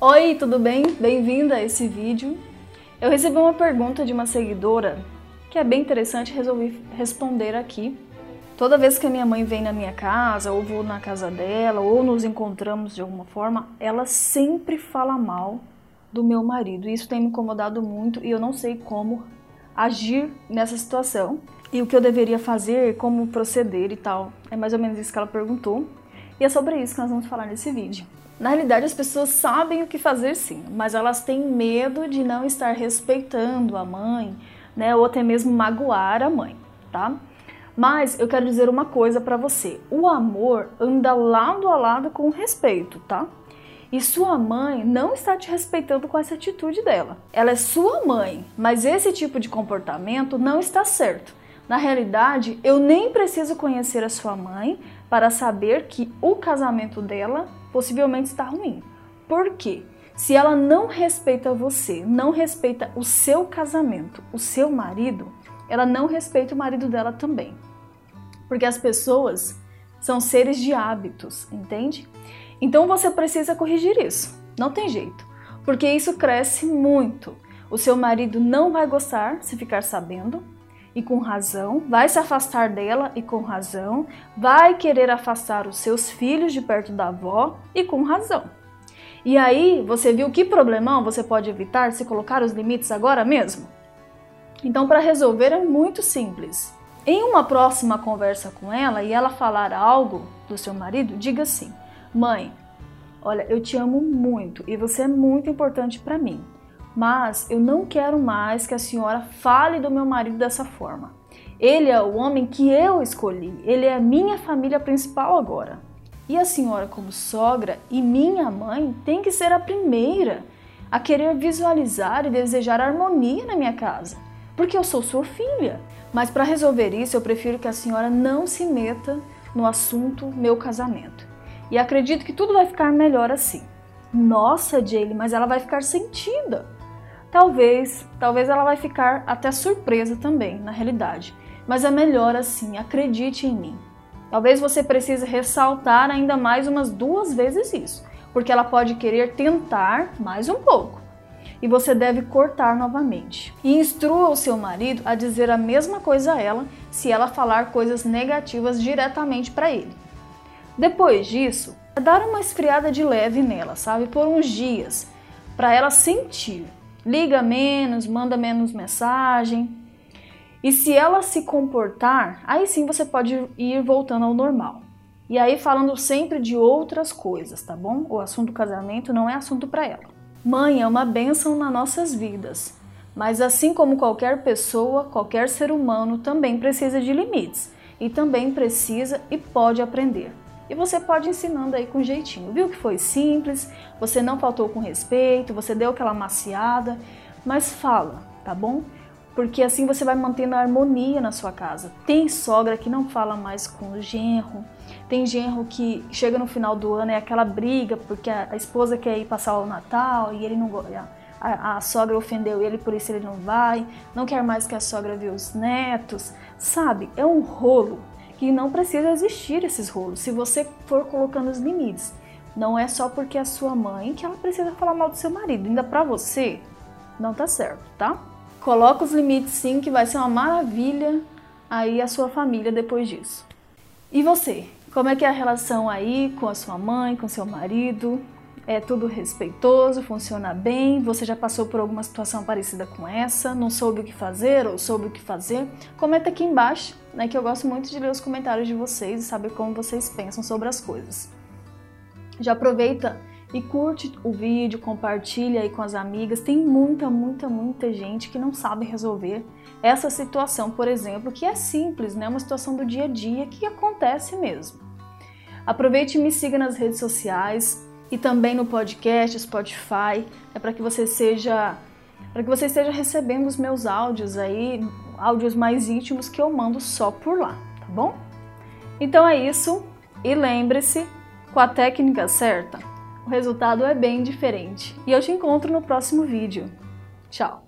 Oi, tudo bem? Bem-vinda a esse vídeo. Eu recebi uma pergunta de uma seguidora que é bem interessante, resolvi responder aqui. Toda vez que a minha mãe vem na minha casa, ou vou na casa dela, ou nos encontramos de alguma forma, ela sempre fala mal do meu marido. Isso tem me incomodado muito e eu não sei como agir nessa situação e o que eu deveria fazer, como proceder e tal. É mais ou menos isso que ela perguntou. E é sobre isso que nós vamos falar nesse vídeo. Na realidade, as pessoas sabem o que fazer sim, mas elas têm medo de não estar respeitando a mãe, né, ou até mesmo magoar a mãe, tá? Mas eu quero dizer uma coisa para você: o amor anda lado a lado com o respeito, tá? E sua mãe não está te respeitando com essa atitude dela. Ela é sua mãe, mas esse tipo de comportamento não está certo. Na realidade, eu nem preciso conhecer a sua mãe para saber que o casamento dela possivelmente está ruim. Por quê? Se ela não respeita você, não respeita o seu casamento, o seu marido, ela não respeita o marido dela também. Porque as pessoas são seres de hábitos, entende? Então você precisa corrigir isso. Não tem jeito. Porque isso cresce muito. O seu marido não vai gostar se ficar sabendo, e com razão, vai se afastar dela e com razão, vai querer afastar os seus filhos de perto da avó e com razão. E aí, você viu que problemão você pode evitar se colocar os limites agora mesmo? Então, para resolver é muito simples. Em uma próxima conversa com ela e ela falar algo do seu marido, diga assim: Mãe, olha, eu te amo muito e você é muito importante para mim mas eu não quero mais que a senhora fale do meu marido dessa forma. Ele é o homem que eu escolhi, ele é a minha família principal agora. E a senhora, como sogra e minha mãe, tem que ser a primeira a querer visualizar e desejar harmonia na minha casa, porque eu sou sua filha. Mas para resolver isso, eu prefiro que a senhora não se meta no assunto meu casamento. E acredito que tudo vai ficar melhor assim. Nossa, Jaylee, mas ela vai ficar sentida. Talvez, talvez ela vai ficar até surpresa também, na realidade. Mas é melhor assim, acredite em mim. Talvez você precise ressaltar ainda mais umas duas vezes isso, porque ela pode querer tentar mais um pouco. E você deve cortar novamente. E instrua o seu marido a dizer a mesma coisa a ela se ela falar coisas negativas diretamente para ele. Depois disso, dar uma esfriada de leve nela, sabe? Por uns dias, para ela sentir liga menos, manda menos mensagem. E se ela se comportar, aí sim você pode ir voltando ao normal. E aí falando sempre de outras coisas, tá bom? O assunto casamento não é assunto para ela. Mãe é uma bênção nas nossas vidas, mas assim como qualquer pessoa, qualquer ser humano também precisa de limites e também precisa e pode aprender. E você pode ensinando aí com jeitinho. Viu que foi simples, você não faltou com respeito, você deu aquela maciada, mas fala, tá bom? Porque assim você vai mantendo a harmonia na sua casa. Tem sogra que não fala mais com o genro, tem genro que chega no final do ano é aquela briga porque a, esposa quer ir passar o Natal e ele não a, a, sogra ofendeu ele, por isso ele não vai, não quer mais que a sogra vê os netos, sabe? É um rolo que não precisa existir esses rolos se você for colocando os limites. Não é só porque é sua mãe que ela precisa falar mal do seu marido. Ainda para você, não tá certo, tá? Coloca os limites sim, que vai ser uma maravilha aí a sua família depois disso. E você? Como é que é a relação aí com a sua mãe, com seu marido? É tudo respeitoso, funciona bem, você já passou por alguma situação parecida com essa, não soube o que fazer ou soube o que fazer, comenta aqui embaixo, né, que eu gosto muito de ler os comentários de vocês e saber como vocês pensam sobre as coisas. Já aproveita e curte o vídeo, compartilha aí com as amigas. Tem muita, muita, muita gente que não sabe resolver essa situação, por exemplo, que é simples, né? Uma situação do dia a dia que acontece mesmo. Aproveite e me siga nas redes sociais, e também no podcast Spotify, é para que você seja para que você esteja recebendo os meus áudios aí, áudios mais íntimos que eu mando só por lá, tá bom? Então é isso e lembre-se, com a técnica certa, o resultado é bem diferente. E eu te encontro no próximo vídeo. Tchau.